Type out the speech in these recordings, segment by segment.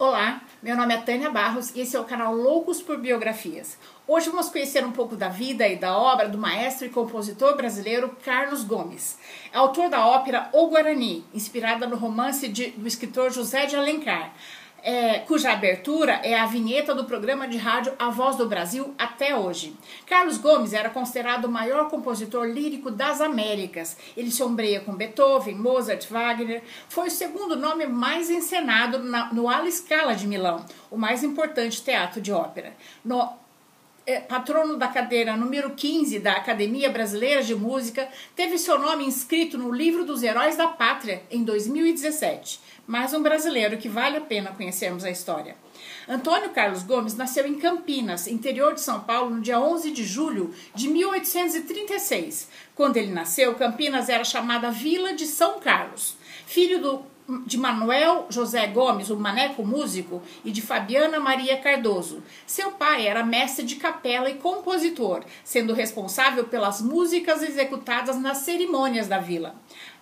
Olá, meu nome é Tânia Barros e esse é o canal Loucos por Biografias. Hoje vamos conhecer um pouco da vida e da obra do maestro e compositor brasileiro Carlos Gomes. É autor da ópera O Guarani, inspirada no romance de, do escritor José de Alencar é, cuja abertura é a vinheta do programa de rádio A Voz do Brasil até hoje. Carlos Gomes era considerado o maior compositor lírico das Américas. Ele se ombreia com Beethoven, Mozart, Wagner. Foi o segundo nome mais encenado na, no Alla Scala de Milão, o mais importante teatro de ópera. No, patrono da cadeira número 15 da Academia Brasileira de Música, teve seu nome inscrito no livro dos Heróis da Pátria em 2017. Mais um brasileiro que vale a pena conhecermos a história. Antônio Carlos Gomes nasceu em Campinas, interior de São Paulo, no dia 11 de julho de 1836. Quando ele nasceu, Campinas era chamada Vila de São Carlos. Filho do de Manuel José Gomes, o maneco músico, e de Fabiana Maria Cardoso. Seu pai era mestre de capela e compositor, sendo responsável pelas músicas executadas nas cerimônias da vila.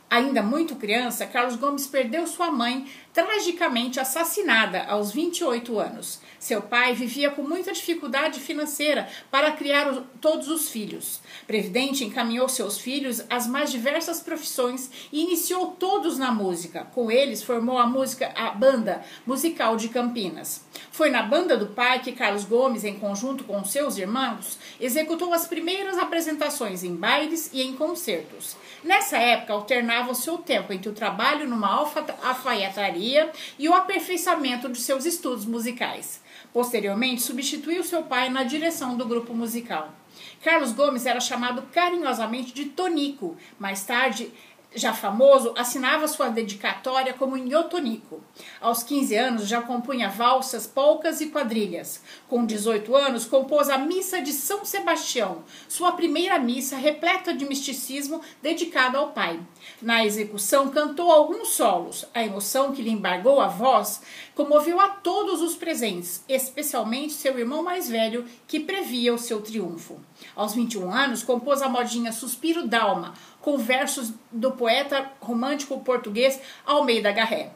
Ainda muito criança, Carlos Gomes perdeu sua mãe, tragicamente assassinada aos 28 anos. Seu pai vivia com muita dificuldade financeira para criar todos os filhos. Previdente encaminhou seus filhos às mais diversas profissões e iniciou todos na música. Com eles, formou a música a banda musical de Campinas. Foi na banda do pai que Carlos Gomes, em conjunto com seus irmãos, executou as primeiras apresentações em bailes e em concertos. Nessa época, alternava o seu tempo entre o trabalho numa alfaiataria e o aperfeiçoamento de seus estudos musicais. Posteriormente, substituiu seu pai na direção do grupo musical. Carlos Gomes era chamado carinhosamente de Tonico. Mais tarde, já famoso, assinava sua dedicatória como Nhotonico. Aos 15 anos já compunha valsas, polcas e quadrilhas. Com 18 anos, compôs a Missa de São Sebastião, sua primeira missa repleta de misticismo dedicada ao Pai. Na execução, cantou alguns solos. A emoção que lhe embargou a voz comoveu a todos os presentes, especialmente seu irmão mais velho, que previa o seu triunfo. Aos 21 anos, compôs a modinha Suspiro d'Alma, com versos do poeta romântico português Almeida Garré.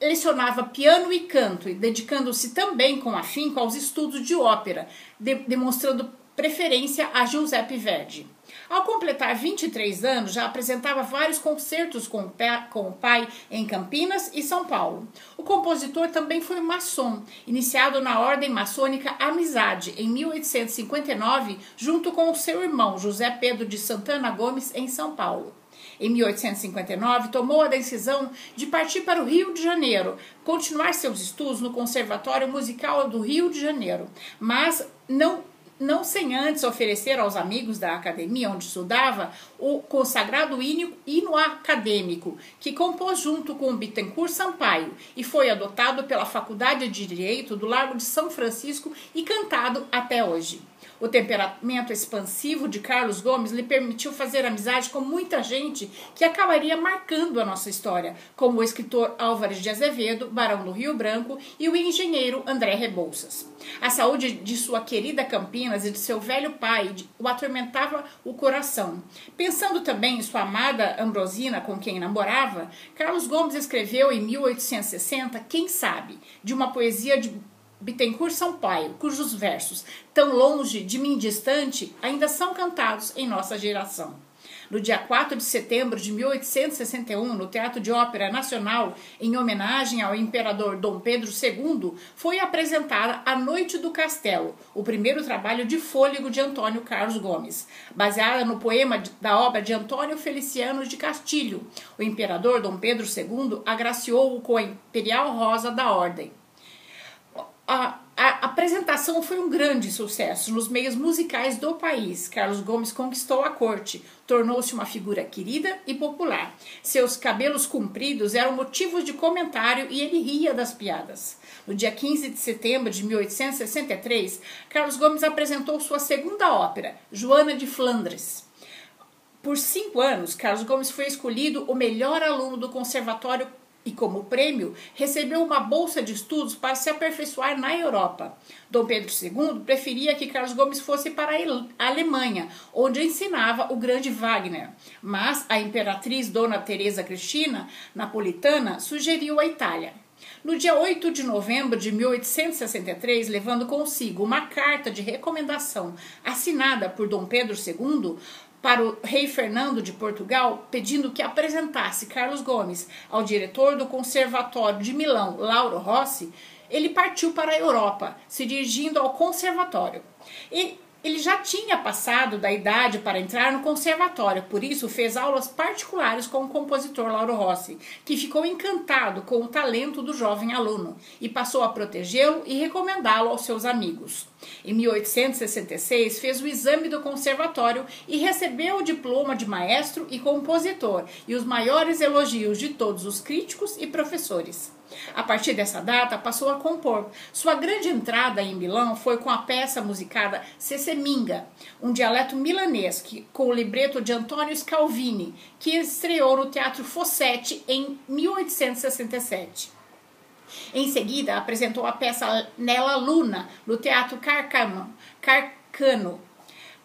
lecionava piano e canto, dedicando-se também com afinco aos estudos de ópera, de demonstrando preferência a Giuseppe Verdi. Ao completar 23 anos, já apresentava vários concertos com o pai em Campinas e São Paulo. O compositor também foi maçom, iniciado na Ordem Maçônica Amizade em 1859, junto com seu irmão José Pedro de Santana Gomes, em São Paulo. Em 1859, tomou a decisão de partir para o Rio de Janeiro, continuar seus estudos no Conservatório Musical do Rio de Janeiro, mas não não sem antes oferecer aos amigos da academia onde estudava o consagrado hino acadêmico, que compôs junto com o Bittencourt Sampaio e foi adotado pela Faculdade de Direito do Largo de São Francisco e cantado até hoje. O temperamento expansivo de Carlos Gomes lhe permitiu fazer amizade com muita gente que acabaria marcando a nossa história, como o escritor Álvares de Azevedo, barão do Rio Branco, e o engenheiro André Rebouças. A saúde de sua querida Campinas e de seu velho pai o atormentava o coração. Pensando também em sua amada Ambrosina, com quem namorava, Carlos Gomes escreveu em 1860 Quem Sabe, de uma poesia de Bittencourt Sampaio, cujos versos, tão longe de mim distante, ainda são cantados em nossa geração. No dia 4 de setembro de 1861, no Teatro de Ópera Nacional, em homenagem ao imperador Dom Pedro II, foi apresentada A Noite do Castelo, o primeiro trabalho de fôlego de Antônio Carlos Gomes, baseada no poema da obra de Antônio Feliciano de Castilho. O imperador Dom Pedro II agraciou-o com a Imperial Rosa da Ordem a, a, apresentação foi um grande sucesso nos meios musicais do país. Carlos Gomes conquistou a corte, tornou-se uma figura querida e popular. Seus cabelos compridos eram motivos de comentário e ele ria das piadas. No dia 15 de setembro de 1863, Carlos Gomes apresentou sua segunda ópera, Joana de Flandres. Por cinco anos, Carlos Gomes foi escolhido o melhor aluno do Conservatório e, como prêmio, recebeu uma bolsa de estudos para se aperfeiçoar na Europa. Dom Pedro II preferia que Carlos Gomes fosse para a Alemanha, onde ensinava o grande Wagner. Mas a imperatriz Dona Teresa Cristina, napolitana, sugeriu a Itália. No dia 8 de novembro de 1863, levando consigo uma carta de recomendação assinada por Dom Pedro II, para o rei Fernando de Portugal, pedindo que apresentasse Carlos Gomes ao diretor do Conservatório de Milão, Lauro Rossi, ele partiu para a Europa, se dirigindo ao conservatório. E ele já tinha passado da idade para entrar no conservatório, por isso fez aulas particulares com o compositor Lauro Rossi, que ficou encantado com o talento do jovem aluno e passou a protegê-lo e recomendá-lo aos seus amigos. Em 1866, fez o exame do conservatório e recebeu o diploma de maestro e compositor e os maiores elogios de todos os críticos e professores. A partir dessa data, passou a compor. Sua grande entrada em Milão foi com a peça musicada Seseminga, um dialeto milanês que, com o libreto de Antônio Scalvini, que estreou no Teatro Fossetti em 1867. Em seguida, apresentou a peça Nella Luna, no Teatro Carcano, Carcano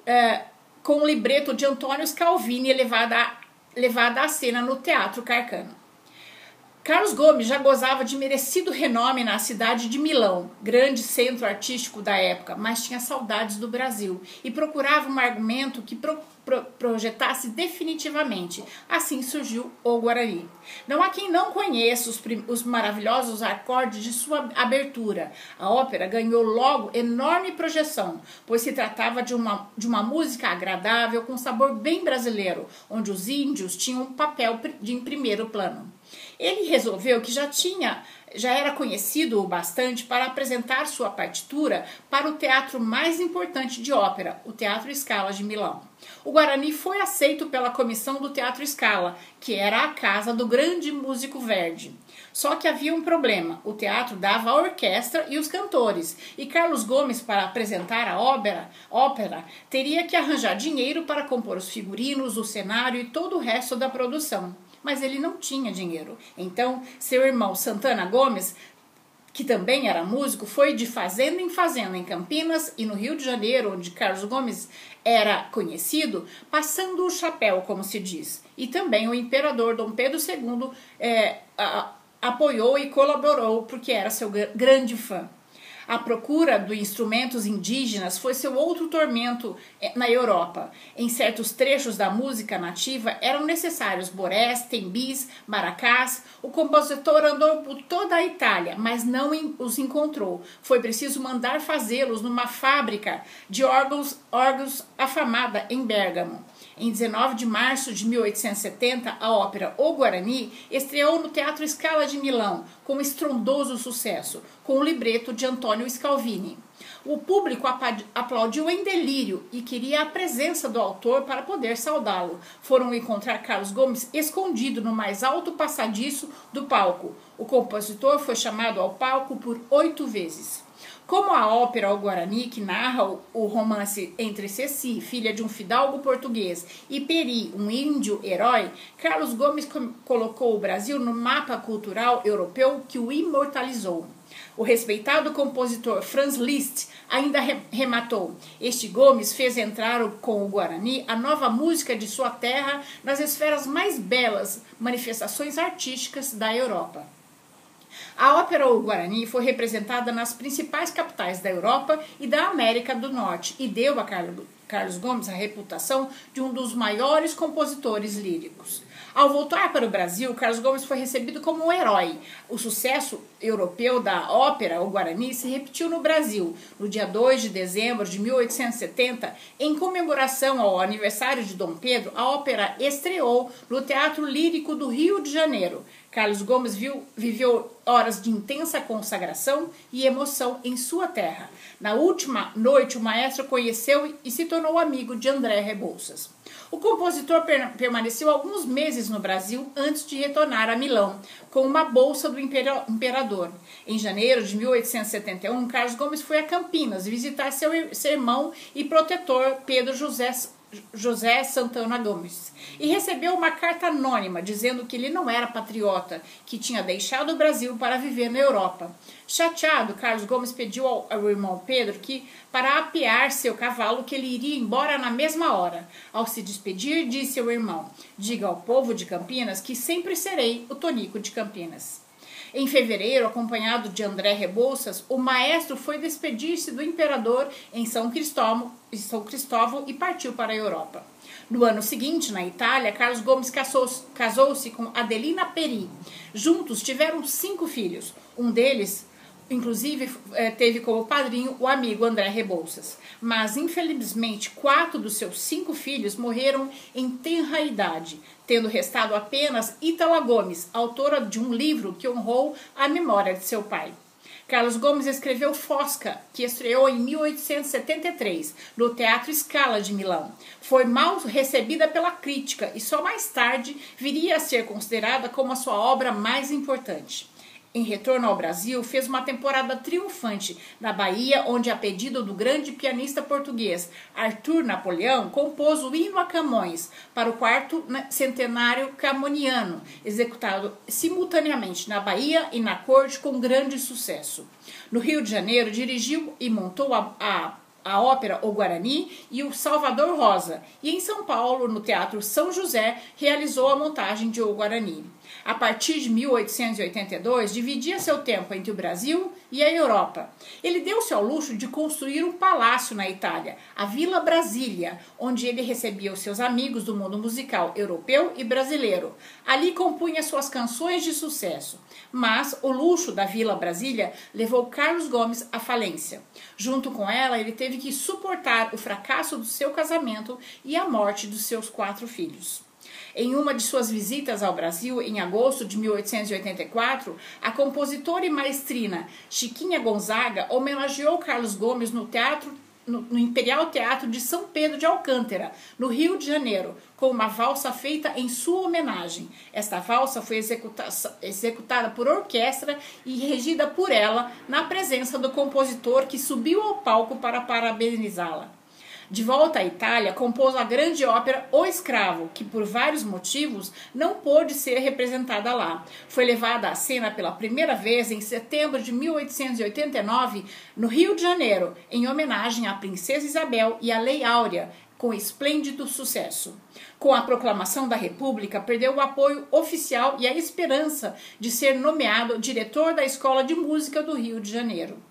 uh, com o libreto de Antônio Scalvini levada, levada à cena no Teatro Carcano. Carlos Gomes já gozava de merecido renome na cidade de Milão, grande centro artístico da época, mas tinha saudades do Brasil e procurava um argumento que pro, pro, projetasse definitivamente. Assim surgiu o Guarani. Não há quem não conheça os, os maravilhosos acordes de sua abertura. A ópera ganhou logo enorme projeção, pois se tratava de uma, de uma música agradável com sabor bem brasileiro, onde os índios tinham um papel de em primeiro plano. Ele resolveu que já tinha, já era conhecido o bastante para apresentar sua partitura para o teatro mais importante de ópera, o Teatro Scala de Milão. O Guarani foi aceito pela comissão do Teatro Scala, que era a casa do grande músico Verdi. Só que havia um problema: o teatro dava a orquestra e os cantores, e Carlos Gomes, para apresentar a ópera, ópera, teria que arranjar dinheiro para compor os figurinos, o cenário e todo o resto da produção mas ele não tinha dinheiro. Então, seu irmão Santana Gomes, que também era músico, foi de fazenda em fazenda em Campinas e no Rio de Janeiro, onde Carlos Gomes era conhecido, passando o chapéu, como se diz. E também o imperador Dom Pedro II é, a, apoiou e colaborou porque era seu grande fã. A procura de instrumentos indígenas foi seu outro tormento eh, na Europa. Em certos trechos da música nativa eram necessários borés, tembis, maracás. O compositor andou por toda a Itália, mas não os encontrou. Foi preciso mandar fazê-los numa fábrica de órgãos, órgãos afamada em Bérgamo. Em 19 de março de 1870, a ópera O Guarani estreou no Teatro Scala de Milão, com estrondoso sucesso, com o libreto de Antônio Scalvini. O público aplaudiu em delírio e queria a presença do autor para poder saudá-lo. Foram encontrar Carlos Gomes escondido no mais alto passadiço do palco. O compositor foi chamado ao palco por oito vezes. Como a ópera O Guarani, que narra o romance entre Ceci, filha de um fidalgo português, e Peri, um índio herói, Carlos Gomes colocou o Brasil no mapa cultural europeu que o imortalizou. O respeitado compositor Franz Liszt ainda rematou: Este Gomes fez entrar com o Guarani a nova música de sua terra nas esferas mais belas manifestações artísticas da Europa. A ópera O Guarani foi representada nas principais capitais da Europa e da América do Norte e deu a Carlos Gomes a reputação de um dos maiores compositores líricos. Ao voltar para o Brasil, Carlos Gomes foi recebido como um herói. O sucesso europeu da ópera O Guarani se repetiu no Brasil. No dia 2 de dezembro de 1870, em comemoração ao aniversário de Dom Pedro, a ópera estreou no Teatro Lírico do Rio de Janeiro. Carlos Gomes viu, viveu horas de intensa consagração e emoção em sua terra. Na última noite, o maestro conheceu e se tornou amigo de André Rebouças. O compositor permaneceu alguns meses no Brasil antes de retornar a Milão, com uma bolsa do imperador. Em janeiro de 1871, Carlos Gomes foi a Campinas visitar seu, seu irmão e protetor Pedro José José Santana Gomes e recebeu uma carta anônima dizendo que ele não era patriota, que tinha deixado o Brasil para viver na Europa. Chateado, Carlos Gomes pediu ao, ao irmão Pedro que, para apear seu cavalo, que ele iria embora na mesma hora. Ao se despedir, disse ao irmão: Diga ao povo de Campinas que sempre serei o Tonico de Campinas. Em fevereiro, acompanhado de André Rebouças, o maestro foi despedir-se do imperador em São Cristóvão, São Cristóvão e partiu para a Europa. No ano seguinte, na Itália, Carlos Gomes casou-se com Adelina Peri. Juntos tiveram cinco filhos. Um deles, inclusive, eh, teve como padrinho o amigo André Rebouças. Mas, infelizmente, quatro dos seus cinco filhos morreram em tenra idade, tendo restado apenas Ítala Gomes, autora de um livro que honrou a memória de seu pai. Carlos Gomes escreveu Fosca, que estreou em 1873 no Teatro Scala de Milão. Foi mal recebida pela crítica e só mais tarde viria a ser considerada como a sua obra mais importante em retorno ao Brasil, fez uma temporada triunfante na Bahia, onde, a pedido do grande pianista português Arthur Napoleão, compôs o hino a Camões para o quarto centenário camoniano, executado simultaneamente na Bahia e na corte com grande sucesso. No Rio de Janeiro, dirigiu e montou a, a a ópera O Guarani e o Salvador Rosa, e em São Paulo, no Teatro São José, realizou a montagem de O Guarani. A partir de 1882, dividia seu tempo entre o Brasil e a Europa. Ele deu-se ao luxo de construir um palácio na Itália, a Vila Brasília, onde ele recebia os seus amigos do mundo musical europeu e brasileiro. Ali compunha suas canções de sucesso. Mas o luxo da Vila Brasília levou Carlos Gomes à falência. Junto com ela, ele teve que suportar o fracasso do seu casamento e a morte dos seus quatro filhos. Em uma de suas visitas ao Brasil, em agosto de 1884, a compositora e maestrina Chiquinha Gonzaga homenageou Carlos Gomes no teatro no, Imperial Teatro de São Pedro de Alcântara, no Rio de Janeiro, com uma valsa feita em sua homenagem. Esta valsa foi executa executada por orquestra e regida por ela, na presença do compositor que subiu ao palco para parabenizá-la. De volta à Itália, compôs a grande ópera O Escravo, que por vários motivos não pôde ser representada lá. Foi levada à cena pela primeira vez em setembro de 1889 no Rio de Janeiro, em homenagem à Princesa Isabel e à Lei Áurea, com esplêndido sucesso. Com a proclamação da República, perdeu o apoio oficial e a esperança de ser nomeado diretor da Escola de Música do Rio de Janeiro.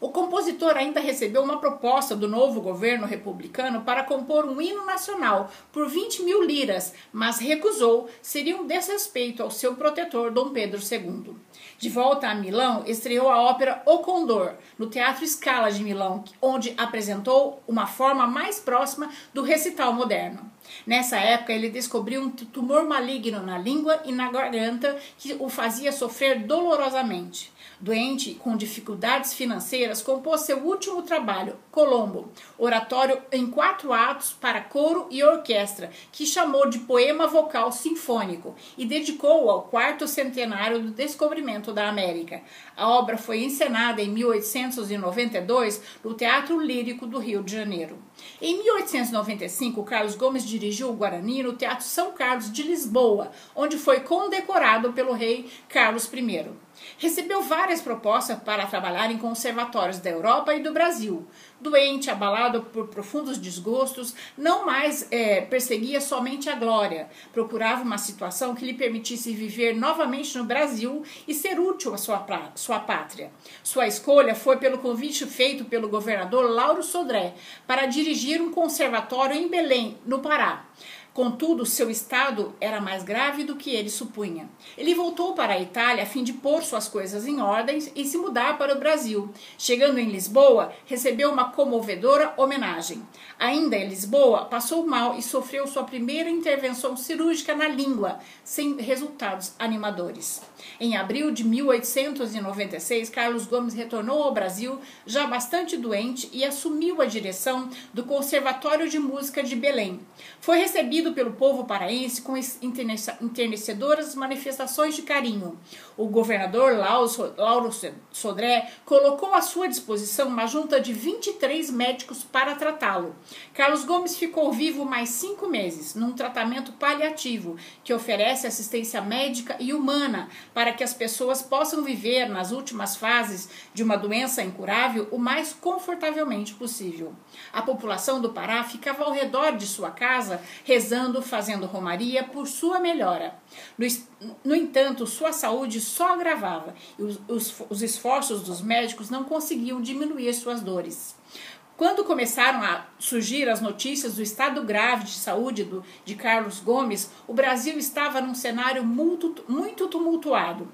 O compositor ainda recebeu uma proposta do novo governo republicano para compor um hino nacional por 20 mil liras, mas recusou, seria um desrespeito ao seu protetor Dom Pedro II. De volta a Milão, estreou a ópera O Condor, no Teatro Scala de Milão, onde apresentou uma forma mais próxima do recital moderno. Nessa época, ele descobriu um tumor maligno na língua e na garganta que o fazia sofrer dolorosamente. Doente com dificuldades financeiras, compôs seu último trabalho, Colombo, oratório em quatro atos para coro e orquestra, que chamou de poema vocal sinfônico e dedicou ao quarto centenário do descobrimento da América. A obra foi encenada em 1892 no Teatro Lírico do Rio de Janeiro. Em 1895, Carlos Gomes dirigiu o Guarani no Teatro São Carlos de Lisboa, onde foi condecorado pelo rei Carlos I. Recebeu várias propostas para trabalhar em conservatórios da Europa e do Brasil. Doente, abalado por profundos desgostos, não mais é, perseguia somente a glória, procurava uma situação que lhe permitisse viver novamente no Brasil e ser útil à sua, sua pátria. Sua escolha foi pelo convite feito pelo governador Lauro Sodré para dirigir um conservatório em Belém, no Pará. Contudo, seu estado era mais grave do que ele supunha. Ele voltou para a Itália a fim de pôr suas coisas em ordem e se mudar para o Brasil. Chegando em Lisboa, recebeu uma comovedora homenagem. Ainda em Lisboa, passou mal e sofreu sua primeira intervenção cirúrgica na língua, sem resultados animadores. Em abril de 1896, Carlos Gomes retornou ao Brasil, já bastante doente, e assumiu a direção do Conservatório de Música de Belém. Foi recebido pelo povo paraense com enternecedoras manifestações de carinho. O governador Lauro Sodré colocou à sua disposição uma junta de 23 médicos para tratá-lo. Carlos Gomes ficou vivo mais cinco meses, num tratamento paliativo que oferece assistência médica e humana para que as pessoas possam viver nas últimas fases de uma doença incurável o mais confortavelmente possível. A população do Pará ficava ao redor de sua casa rezando rezando, fazendo romaria por sua melhora. No, no entanto, sua saúde só agravava e os, os, os esforços dos médicos não conseguiam diminuir suas dores. Quando começaram a surgir as notícias do estado grave de saúde do, de Carlos Gomes, o Brasil estava num cenário muito, muito tumultuado.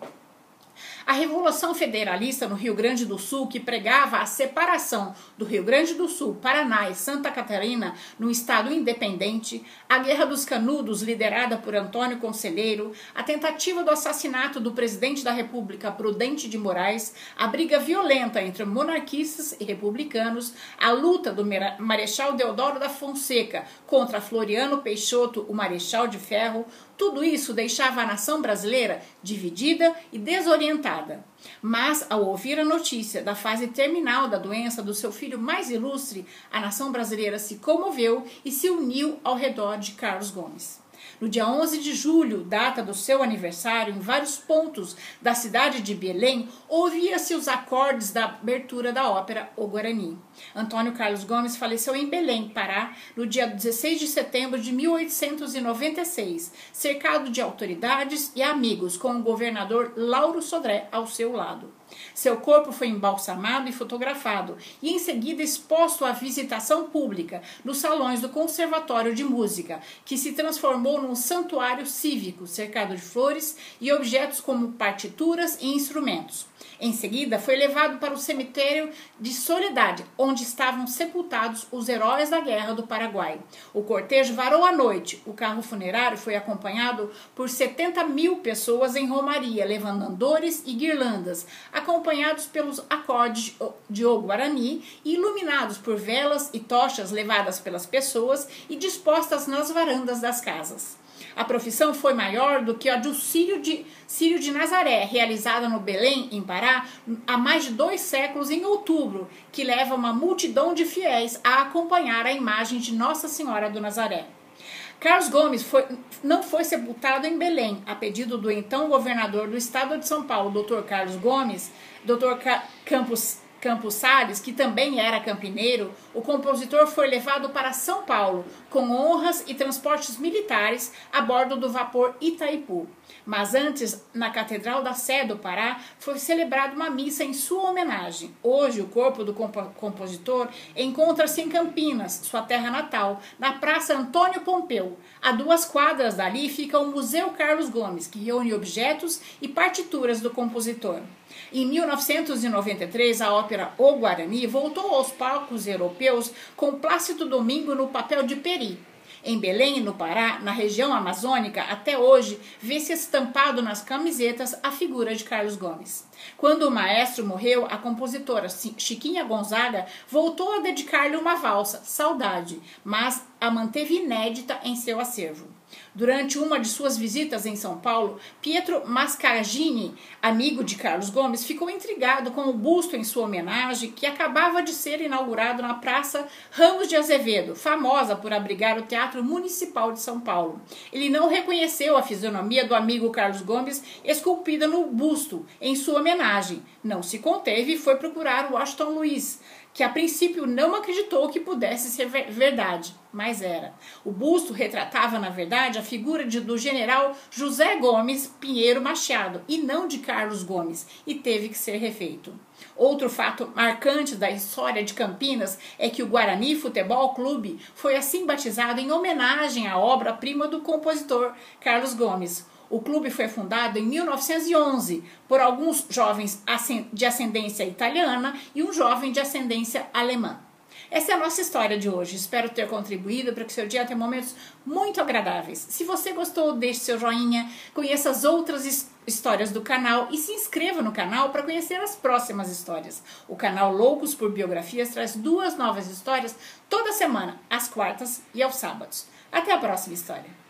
A Revolução Federalista no Rio Grande do Sul, que pregava a separação do Rio Grande do Sul, Paraná e Santa Catarina num estado independente, a Guerra dos Canudos, liderada por Antônio Conselheiro, a tentativa do assassinato do presidente da República, Prudente de Moraes, a briga violenta entre monarquistas e republicanos, a luta do Marechal Deodoro da Fonseca contra Floriano Peixoto, o Marechal de Ferro, tudo isso deixava a nação brasileira dividida e desorientada. Mas, ao ouvir a notícia da fase terminal da doença do seu filho mais ilustre, a nação brasileira se comoveu e se uniu ao redor de Carlos Gomes. No dia 11 de julho, data do seu aniversário, em vários pontos da cidade de Belém, ouvia-se os acordes da abertura da ópera O Guarani. Antônio Carlos Gomes faleceu em Belém, Pará, no dia 16 de setembro de 1896, cercado de autoridades e amigos, com o governador Lauro Sodré ao seu lado. Seu corpo foi embalsamado e fotografado e em seguida exposto à visitação pública nos salões do Conservatório de Música, que se transformou num santuário cívico cercado de flores e objetos como partituras e instrumentos. Em seguida, foi levado para o cemitério de Soledade, onde estavam sepultados os heróis da Guerra do Paraguai. O cortejo varou à noite. O carro funerário foi acompanhado por 70 mil pessoas em Romaria, levando andores e guirlandas, acompanhados pelos acordes de O Guarani e iluminados por velas e tochas levadas pelas pessoas e dispostas nas varandas das casas. A profissão foi maior do que a do Sírio de, Sírio de Nazaré, realizada no Belém, em Pará, há mais de dois séculos em outubro, que leva uma multidão de fiéis a acompanhar a imagem de Nossa Senhora do Nazaré. Carlos Gomes foi, não foi sepultado em Belém, a pedido do então governador do estado de São Paulo, Dr. Carlos Gomes, Dr. Campos Campos Salles, que também era campineiro, o compositor foi levado para São Paulo com honras e transportes militares a bordo do vapor Itaipu. Mas antes, na Catedral da Sé do Pará, foi celebrada uma missa em sua homenagem. Hoje, o corpo do compositor encontra-se em Campinas, sua terra natal, na Praça Antônio Pompeu. A duas quadras dali fica o Museu Carlos Gomes, que reúne objetos e partituras do compositor. Em 1993, a ópera O Guarani voltou aos palcos europeus com Plácido Domingo no papel de Peri. Em Belém, no Pará, na região amazônica, até hoje, vê-se estampado nas camisetas a figura de Carlos Gomes. Quando o maestro morreu, a compositora Chiquinha Gonzaga voltou a dedicar-lhe uma valsa, Saudade, mas a manteve inédita em seu acervo. Durante uma de suas visitas em São Paulo, Pietro Mascagini, amigo de Carlos Gomes, ficou intrigado com o busto em sua homenagem que acabava de ser inaugurado na Praça Ramos de Azevedo, famosa por abrigar o Teatro Municipal de São Paulo. Ele não reconheceu a fisionomia do amigo Carlos Gomes esculpida no busto em sua homenagem. Não se conteve e foi procurar Washington Luiz, que a princípio não acreditou que pudesse ser verdade, mas era. O busto retratava, na verdade, a figura de, do general José Gomes Pinheiro Machado e não de Carlos Gomes, e teve que ser refeito. Outro fato marcante da história de Campinas é que o Guarani Futebol Clube foi assim batizado em homenagem à obra-prima do compositor Carlos Gomes. O clube foi fundado em 1911 por alguns jovens de ascendência italiana e um jovem de ascendência alemã. Essa é a nossa história de hoje. Espero ter contribuído para que seu dia tenha momentos muito agradáveis. Se você gostou, deixe seu joinha, conheça as outras histórias do canal e se inscreva no canal para conhecer as próximas histórias. O canal Loucos por Biografias traz duas novas histórias toda semana, às quartas e aos sábados. Até a próxima história.